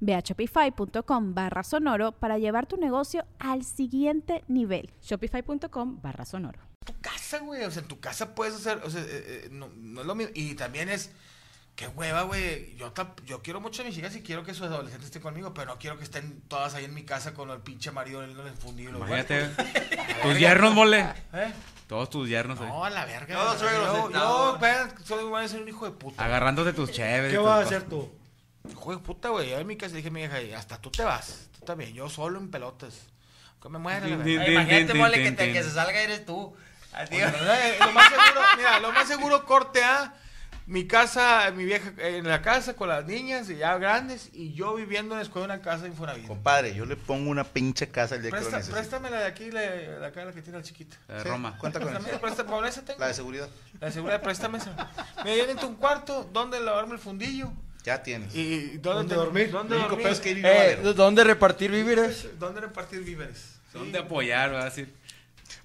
Ve a shopify.com barra sonoro para llevar tu negocio al siguiente nivel. Shopify.com barra sonoro. Tu casa, güey. O sea, en tu casa puedes hacer. O sea, eh, eh, no, no es lo mismo. Y también es. Qué hueva, güey. Yo, quiero mucho a mis hijas y quiero que sus adolescentes estén conmigo, pero no quiero que estén todas ahí en mi casa con el pinche marido en el fundido. Imagínate. huevos. tus yernos, mole. ¿Eh? Todos tus yernos. No, a la verga. Yo güey. suegro yo, yo, soy, voy a ser un hijo de puta. Agarrándote tus chéveres. ¿Qué vas a hacer tú? Hijo de puta, güey. Yo en mi casa dije a mi hija, y hasta tú te vas. Tú también. Yo solo en pelotas. Que me muera la Imagínate, mole, que, te- que se salga eres tú. Adiós. ¿verdad? Eh, lo más seguro, mira, lo más seguro corte A, mi casa, mi vieja en la casa con las niñas y ya grandes y yo viviendo en la escuela en una casa de Infonavit. Compadre, yo le pongo una pinche casa el día que lo Presta, necesite. préstamela de aquí, la, la acá la que tiene la chiquita. La de Sí, Roma. Cuenta con Préstame, préstame, con esa tengo. La de seguridad. La de seguridad, préstame esa. Mira, yo necesito un cuarto donde lavarme el fundillo Ya tienes. y, ¿Dónde dónde, dormir? ¿Dónde dormir? es que Eh. ¿Dónde repartir víveres? ¿Dónde repartir víveres? Sí. ¿Dónde apoyar? Va a decir.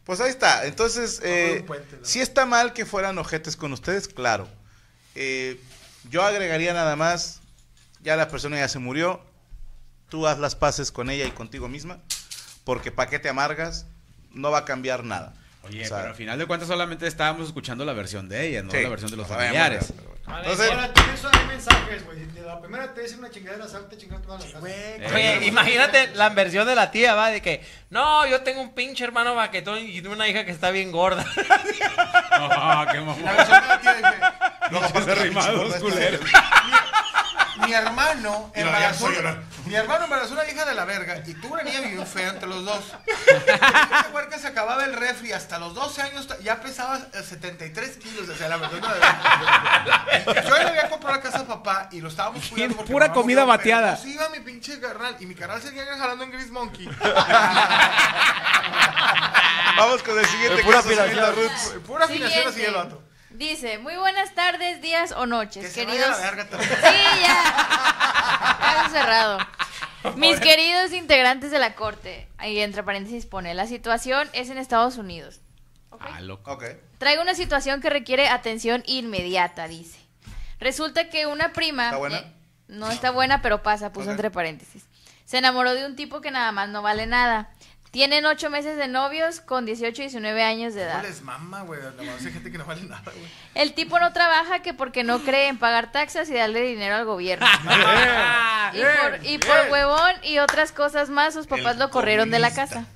Pues ahí está. Entonces, eh, un puente, ¿no? si está mal que fueran ojetes con ustedes, claro. Eh, yo agregaría nada más, ya la persona ya se murió, tú haz las paces con ella y contigo misma, porque pa' qué te amargas, no va a cambiar nada. Oye, O sea, pero al final de cuentas solamente estábamos escuchando la versión de ella, no sí, la versión de los sabemos, pero bueno. Entonces, Entonces, tienes hay mensajes, güey. Si la primera te dice una chingadera, salte chingar toda la casa. Güey, Eh, Oye, imagínate la versión de la tía, va, de que, no, yo tengo un pinche hermano baquetón y una hija que está bien gorda. Ah, qué La mamón. versión de la tía dice, no, aparte la arrimados, pinche gorda culero. está- mi hermano embarazó. Mi hermano embarazó una hija de la verga y tuvo una niña bien fea entre los dos. Esta huerca se acababa el refri hasta los 12 años ya pesaba eh, 73 kilos, o sea, la Yo le había comprado la casa a papá y lo estábamos cuidando porque Pura comida murió, pero bateada. nos iba mi pinche carnal y mi carnal seguía jalando en Gris Monkey. Vamos con el siguiente De pura caso, señorita afinación. Roots. Pura afinación así el vato. Dice, muy buenas tardes, días o Que noches, se vaya a queridos. la verga también. Sí, ya. Caso cerrado. Mis queridos integrantes de la corte, ahí entre paréntesis pone, la situación es en Estados Unidos. Ah, loco. Ok. Traigo una situación que requiere atención inmediata, dice. Resulta que una prima... ¿Está buena? eh, no está buena, pero pasa, puso entre paréntesis. Se enamoró de un tipo que nada más no vale nada. Tienen ocho meses de novios con 18 y 19 años de No edad. les mama, güey. Hay gente que no vale nada, güey. El tipo no trabaja que porque no cree en pagar taxas y darle dinero al gobierno. y, por, y por huevón y otras cosas más, sus papás El lo corrieron de la casa.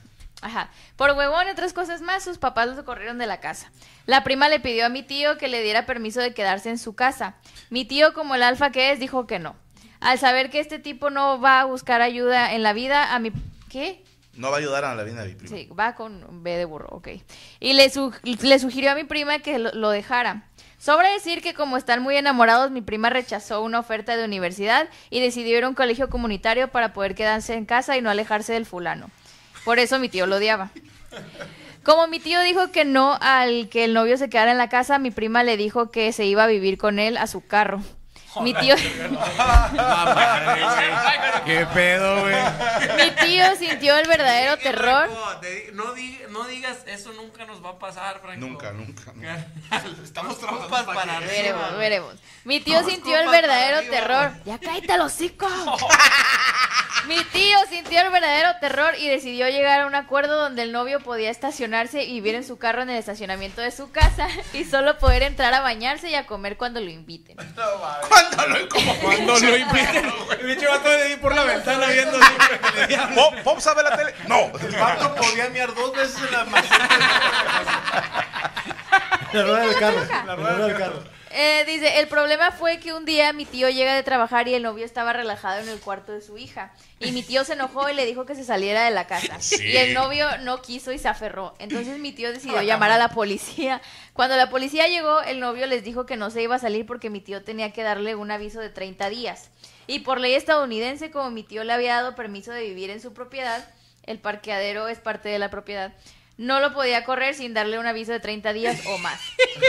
Ajá. Por huevón y otras cosas más, sus papás lo corrieron de la casa. La prima le pidió a mi tío que le diera permiso de quedarse en su casa. Mi tío, como el alfa que es, dijo que no. Al saber que este tipo no va a buscar ayuda en la vida, a mi... ¿Qué? No va a ayudar a la vida de mi primo. Sí, va con B de burro, ok. Y le, su- le sugirió a mi prima que lo, lo dejara. Sobre decir que como están muy enamorados, mi prima rechazó una oferta de universidad y decidió ir a un colegio comunitario para poder quedarse en casa y no alejarse del fulano. Por eso mi tío lo odiaba. Como mi tío dijo que no al que el novio se quedara en la casa, mi prima le dijo que se iba a vivir con él a su carro. Mi tío, ¿Qué pedo, güey? mi tío sintió el verdadero terror. Franco, te di- no, no digas, eso nunca nos va a pasar, Franco. Nunca, nunca. nunca. Estamos trabajando para arriba. Veremos, veremos. Mi tío sintió el verdadero terror. Ya cállate el hocico. Mi tío sintió el verdadero terror y decidió llegar a un acuerdo donde el novio podía estacionarse y vivir en su carro en el estacionamiento de su casa y solo poder entrar a bañarse y a comer cuando lo inviten. ¿Cuándo lo como Cuando lo inviten. El bicho va todo ahí por la ventana viendo ¿Pop, Pop sabe la tele? No. El vato podía miar dos veces en la maceta. La rueda del carro. La rueda del carro. Eh, dice, el problema fue que un día mi tío llega de trabajar y el novio estaba relajado en el cuarto de su hija. Y mi tío se enojó y le dijo que se saliera de la casa. Y el novio no quiso y se aferró. Entonces mi tío decidió llamar a la policía. Cuando la policía llegó, el novio les dijo que no se iba a salir porque mi tío tenía que darle un aviso de 30 días. Y por ley estadounidense, como mi tío le había dado permiso de vivir en su propiedad, el parqueadero es parte de la propiedad. No lo podía correr sin darle un aviso de 30 días o más.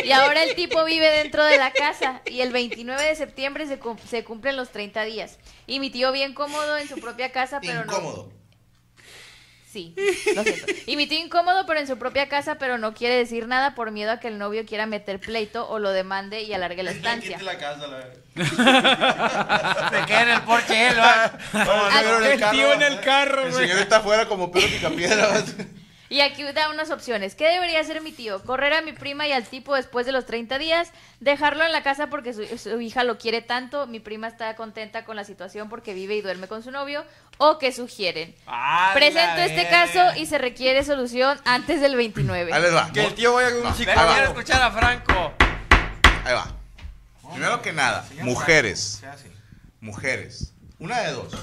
Y ahora el tipo vive dentro de la casa y el 29 de septiembre se, cum- se cumplen los 30 días. Y mi tío bien cómodo en su propia casa, pero no... Incómodo. Sí, lo siento. Y mi tío incómodo, pero en su propia casa, pero no quiere decir nada por miedo a que el novio quiera meter pleito o lo demande y alargue la estancia. la casa, la Se queda en el porche él, va. El tío en el carro, El señor está afuera como Picapiedra. Y aquí da unas opciones. ¿Qué debería hacer mi tío? ¿Correr a mi prima y al tipo después de los 30 días? ¿Dejarlo en la casa porque su, su hija lo quiere tanto? Mi prima está contenta con la situación porque vive y duerme con su novio. ¿O qué sugieren? Ah, Presento este verga. caso y se requiere solución antes del 29. Ahí les va. Que el tío vaya con un va. Quiero escuchar a Franco. Ahí va. Primero que nada, mujeres. Mujeres. Una de dos.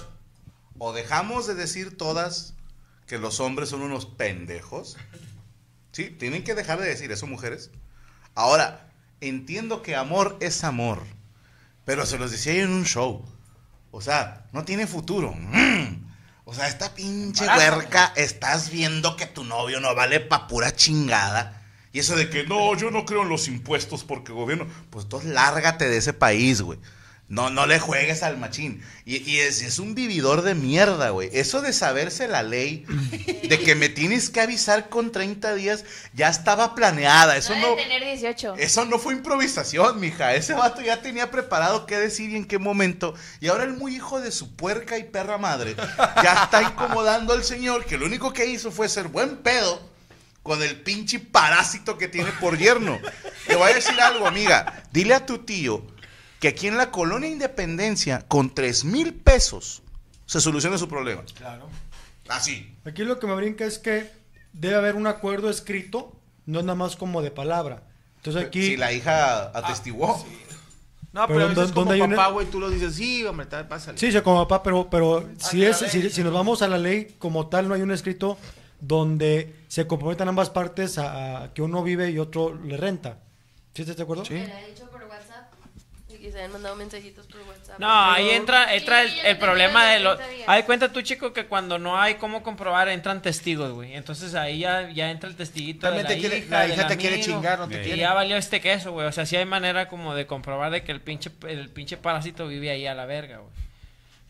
O dejamos de decir todas que los hombres son unos pendejos. Sí, tienen que dejar de decir eso, mujeres. Ahora, entiendo que amor es amor. Pero se los decía yo en un show. O sea, no tiene futuro. Mm. O sea, esta pinche huerca, estás viendo que tu novio no vale pa' pura chingada. Y eso de que no, yo no creo en los impuestos porque gobierno. Pues entonces lárgate de ese país, güey. No, no le juegues al machín. Y, y es, es un vividor de mierda, güey. Eso de saberse la ley, de que me tienes que avisar con 30 días, ya estaba planeada. Eso no tener 18. Eso no fue improvisación, mija. Ese vato ya tenía preparado qué decir y en qué momento. Y ahora el muy hijo de su puerca y perra madre ya está incomodando al señor que lo único que hizo fue ser buen pedo con el pinche parásito que tiene por yerno. Te voy a decir algo, amiga. Dile a tu tío que aquí en la colonia Independencia, con 3 mil pesos, se soluciona su problema. Claro. Así. Aquí lo que me brinca es que debe haber un acuerdo escrito, no nada más como de palabra. Entonces aquí... Si la hija atestiguó. No, Pero pero, a veces ¿dó- como hay una- papá, güey, tú lo dices, sí, hombre, tal, pásale. Sí, sí, como papá, pero, pero si, que es, si, si nos vamos a la ley como tal, no hay un escrito donde se comprometan ambas partes a, a que uno vive y otro le renta. ¿Sí estás de acuerdo? Sí. Me la he dicho por WhatsApp. Y se han mandado mensajitos por WhatsApp. No, ahí entra, entra el, Sí, el yo problema de los... 30 días. Haz cuenta tú, chico, que cuando no hay cómo comprobar, entran testigos, güey. Entonces ahí ya, ya entra el testiguito También de te la quiere- hija, la te quiere chingar, no te y quiere. ya valió este queso, güey. O sea, sí hay manera como de comprobar de que el pinche, el pinche parásito vive ahí a la verga, güey.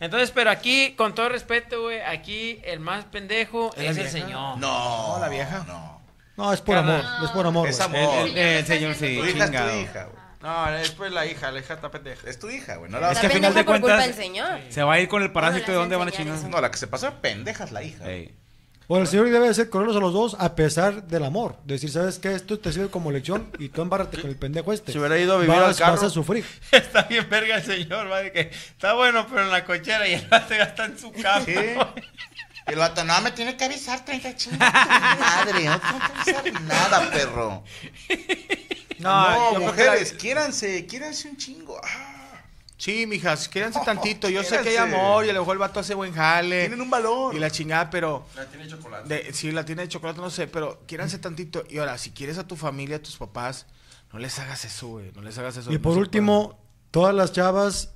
Entonces, pero aquí, con todo respeto, güey, aquí el más pendejo ¿Es la es el señor. No. No, la vieja. No. No, es por amor, es por amor. Es amor. El, el- el señor sí, Tu hija es tu chingado. hija, güey. No, es pues la hija, la hija está pendeja. Es tu hija, güey. No, la Es vas que a al final de por culpa cuentas del señor. se va a ir con el parásito de dónde van a chingar. No, la que se pasó de pendeja es la hija. Ey. Bueno, el señor debe de ser correrlos a los dos a pesar del amor. Decir, ¿sabes qué? Esto te sirve como lección y tú embárrate con el pendejo este. Si hubiera ido a vivir vas, al carro. vas a sufrir. Está bien verga el señor, va, de que está bueno, pero en la cochera y el vato ya está en su cama. Sí. Y el vato, no, me tiene que avisar 30 chingas. Madre, no tengo que avisar nada, perro. No, que mujeres, la- quiéranse, quiéranse un chingo. Ah, Sí, mijas, quédense tantito. Yo sé que hay Quédense. amor y a lo mejor el vato hace buen jale. tienen un valor. Y la chingada, pero. La tiene chocolate. De, sí, la tiene de chocolate, no sé, pero quiéranse tantito. Y ahora, si quieres a tu familia, a tus papás, no les hagas eso, güey. No les hagas eso. Y no por último, todas las chavas,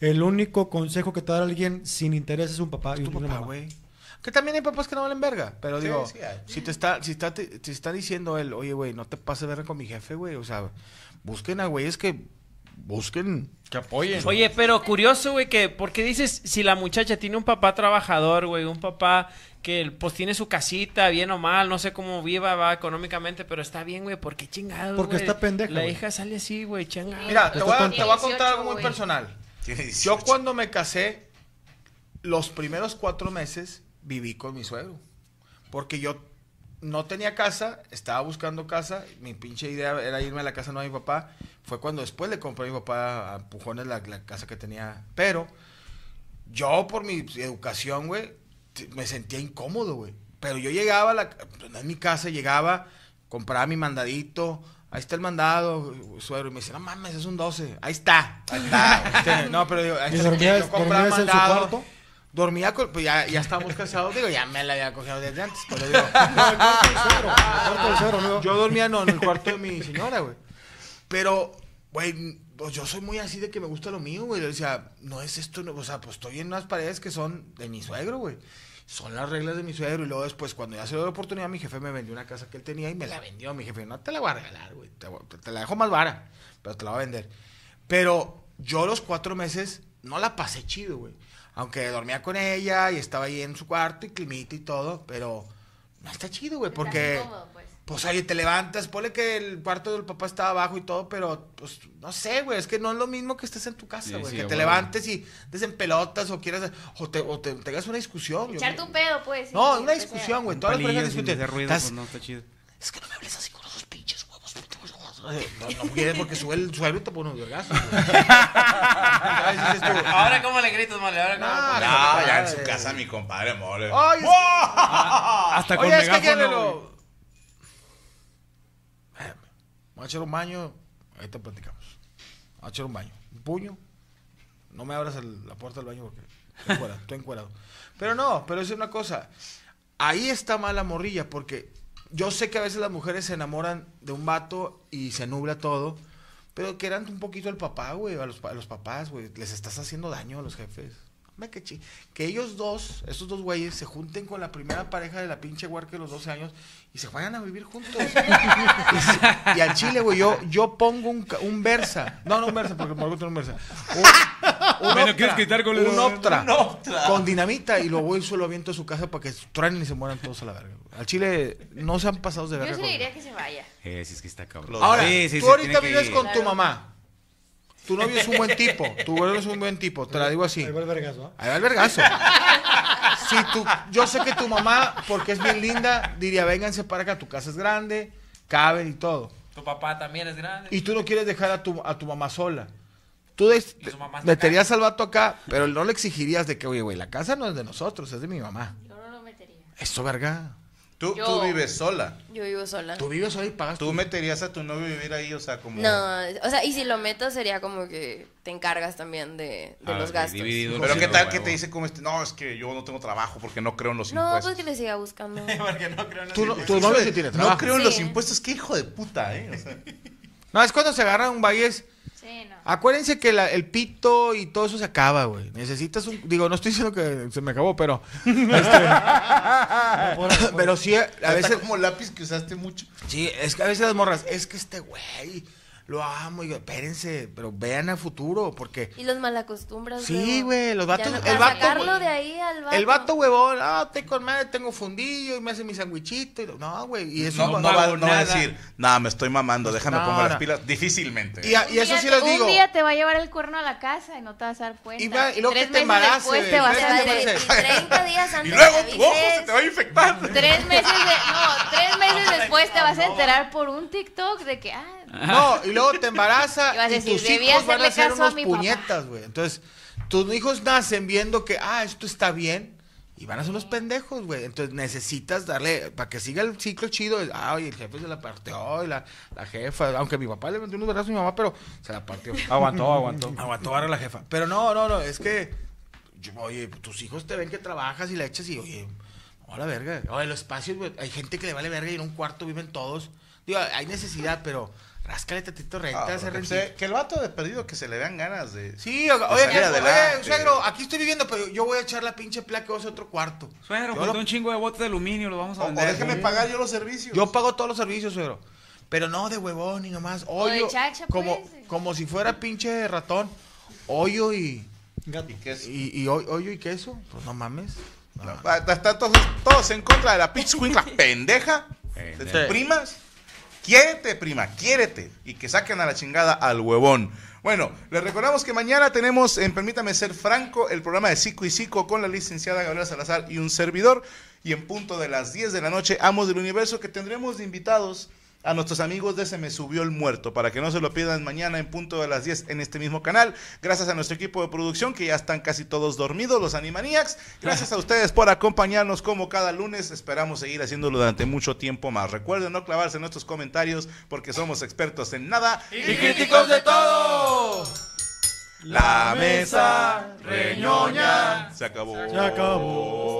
el único consejo que te da alguien sin interés es un papá y tu papá, güey. Que también hay papás que no valen verga. Pero Sí, digo, sí si te está, si está, te, te está diciendo él, oye, güey, no te pases verga con mi jefe, güey. O sea, busquen a güeyes que busquen. Que apoyen. Oye, pero curioso, güey, que porque dices si la muchacha tiene un papá trabajador, güey, un papá que pues tiene su casita, bien o mal, no sé cómo viva, va económicamente, pero está bien, güey, ¿por qué chingado? Porque güey? está pendeja, La güey. hija sale así, güey, chingado. Mira, te voy, a, tonta. te voy a contar 18, algo muy güey. personal. Yo 18. cuando me casé, los primeros cuatro meses viví con mi suegro. Porque yo no tenía casa, estaba buscando casa. Mi pinche idea era irme a la casa no de mi papá. Fue cuando después le compré a mi papá a empujones la, la casa que tenía. Pero yo, por mi educación, güey, me sentía incómodo, güey. Pero yo llegaba a la, mi casa, llegaba, compraba mi mandadito. Ahí está el mandado, suegro. Y me dice, no mames, es un 12. Ahí está. Ahí está. No, pero digo, ahí ¿Y está. Yo compraba dormías en su mandado. Dormía con, pues ya, ya estábamos casados, digo, ya me la había cogido desde antes, pero digo, Cuarto del suegro, ¿no? yo dormía no, en el cuarto de mi señora, güey. Pero, güey, pues yo soy muy así de que me gusta lo mío, güey. O sea, no es esto, no- o sea, pues estoy en unas paredes que son de mi suegro, güey. Son las reglas de mi suegro. Y luego después, cuando ya se dio la oportunidad, mi jefe me vendió una casa que él tenía y me la vendió. Mi jefe, no te la voy a regalar, güey. Te la dejo más vara, pero te la voy a vender. Pero yo los cuatro meses no la pasé chido, güey. Aunque dormía con ella y estaba ahí en su cuarto y climita y todo, pero no está chido, güey, porque... Incómodo, pues. Pues oye, te levantas, ponle que el cuarto del papá estaba abajo y todo, pero pues no sé, güey, es que no es lo mismo que estés en tu casa, Sí, güey, sí, que te huevo. levantes y des en pelotas o quieras, o te, o te tengas una discusión. yo- Echarte un pedo, pues. sí, no, lo una discusión, güey, todas las parejas discuten. pues no está chido. Es que no me hables así con esos pinches huevos. putos huevos". No, no quieres porque sube el suelo y te pone un vergazo. Ahora, ¿cómo le gritas, mole? Ahora, ¿cómo No, le- No, ya en su casa mi compadre mole. Que- Hasta con Oye, es que lo... Voy a echar un baño, ahí te platicamos. Voy a echar un baño. Un puño. No me abras el- la puerta del baño porque estoy encuerado. Pero no, pero es una cosa. Ahí está mal la morrilla porque yo sé que a veces las mujeres se enamoran de un vato y se nubla todo. Pero que eran un poquito el papá, güey, a los, a los papás, güey. Les estás haciendo daño a los jefes. Que, que ellos dos, esos dos güeyes, se junten con la primera pareja de la pinche huarca de los 12 años y se vayan a vivir juntos. y, y al chile, güey, yo, yo pongo un, un Versa. No, no un Versa, porque Margot tiene un Versa. Un, Optra, quieres quitar con el- un Optra, Un Optra. Con dinamita y lo voy y lo aviento a su casa para que truenen y se mueran todos a la verga. Al chile no se han pasado de Yo verga. sí con- le diría que se vaya. Eh, sí, es que está cabrón. Ahora, Sí, sí, tú sí, ahorita que vives con tu mamá. Tu novio es un buen tipo. Tu novio es un buen tipo. Te la digo así. Ahí va el vergazo, ¿ah? Ahí va el vergazo. Si tu, yo sé que tu mamá, porque es bien linda, diría, vénganse para acá, tu casa es grande, caben y todo. Tu papá también es grande. Y tú no quieres dejar a tu, a tu mamá sola. Tú meterías al vato acá, pero no le exigirías de que, oye, güey, la casa no es de nosotros, es de mi mamá. Yo no lo metería. Esto, verga. Tú, Yo- tú vives sola. Yo vivo sola. Tú vives hoy y pagas Tú meterías a tu novio a vivir ahí, o sea, como. No, o sea, y si lo meto sería como que te encargas también de, de Ah, los gastos. dividido. Pero qué tal que te dice como este, no, es que yo no tengo trabajo porque no creo en los No, impuestos. pues que le siga buscando. Porque no creo en Tú no- eso. tu novio sí tiene trabajo. No creo en los impuestos, qué hijo de puta, eh. O sea, No, es cuando se agarra un valles. Acuérdense que la- el pito y todo eso se acaba, güey. Necesitas un. Digo, no estoy diciendo que se me acabó, pero. este, pero sí, a está veces. como lápiz que usaste mucho. Sí, es que a veces las morras. Es que este güey. Lo amo. Y yo, espérense, pero vean a futuro, porque. Y los malacostumbras. Sí, güey, los vatos- no- el vato, sacarlo de ahí al vato. El vato huevón, ah, con madre, tengo fundillo y me hace mi sandwichito. y lo- No, güey. Y eso No, no, va, no va a nada. decir, no, me estoy mamando, déjame No, pongo las pilas. Difícilmente. Y, a- Un y eso día sí te- les digo. Un día te va a llevar el cuerno a la casa y no te vas a dar cuenta. Y va- y luego Tres que te meses embarace, después te vas a Te dar va a meses decir, después. 30 días antes Y luego tu ojo se te va a infectar. Tres meses de, no, tres meses después te vas a enterar por un TikTok de que, ah, No, y luego te embaraza Y a decir, tus "Debí hijos van a ser a unos papá". puñetas, güey. Entonces, tus hijos nacen viendo que, ah, esto está bien. Y van a ser unos pendejos, güey. Entonces necesitas darle, para que siga el ciclo chido, ah, oye, el jefe se la partió, y la, la jefa, aunque mi papá le metió unos brazos a mi mamá, pero se la partió. Aguantó, aguantó. Aguantó ahora la jefa. Pero no, no, no, es que, yo- oye, tus hijos te ven que trabajas y le echas y, oye, no, la verga. Oye, los espacios, güey, hay gente que le vale verga y en un cuarto viven todos. Digo, hay necesidad, pero ráscale tantito renta, Ah, pues, que el vato de perdido que se le dan ganas de. Sí, oiga, de oye, salir oye, adelante. suegro, aquí estoy viviendo, pero yo voy a echar la pinche placa y a hacer otro cuarto. Suegro, Yo lo- un chingo de botes de aluminio, los vamos a O, o vender. déjeme pagar yo los servicios. Yo pago todos los servicios, suegro. Pero no de huevón ni nomás. Hoyo. chacha, como, pues. como si fuera pinche ratón. Hoyo y. Gato. ¿Y qué es? Y, y ho- hoyo y queso. Pues no mames. No. Ah, Están todos, todos en contra de la pinche escuincla pendeja. De Pendeja. tus primas. Quiérete, prima, quiérete. Y que saquen a la chingada al huevón. Bueno, les recordamos que mañana tenemos en Permítame Ser Franco el programa de Psico y Psico con la licenciada Gabriela Salazar y un servidor. Y en punto de las 10 de la noche, Amos del Universo, que tendremos de invitados a nuestros amigos de Se Me Subió el Muerto, para que no se lo pierdan mañana en punto de las 10 en este mismo canal. Gracias a nuestro equipo de producción, que ya están casi todos dormidos, los Animaniacs. Gracias a ustedes por acompañarnos como cada lunes. Esperamos seguir haciéndolo durante mucho tiempo más. Recuerden no clavarse en nuestros comentarios, porque somos expertos en nada Y críticos de todo. La mesa reñoña se acabó. Se acabó.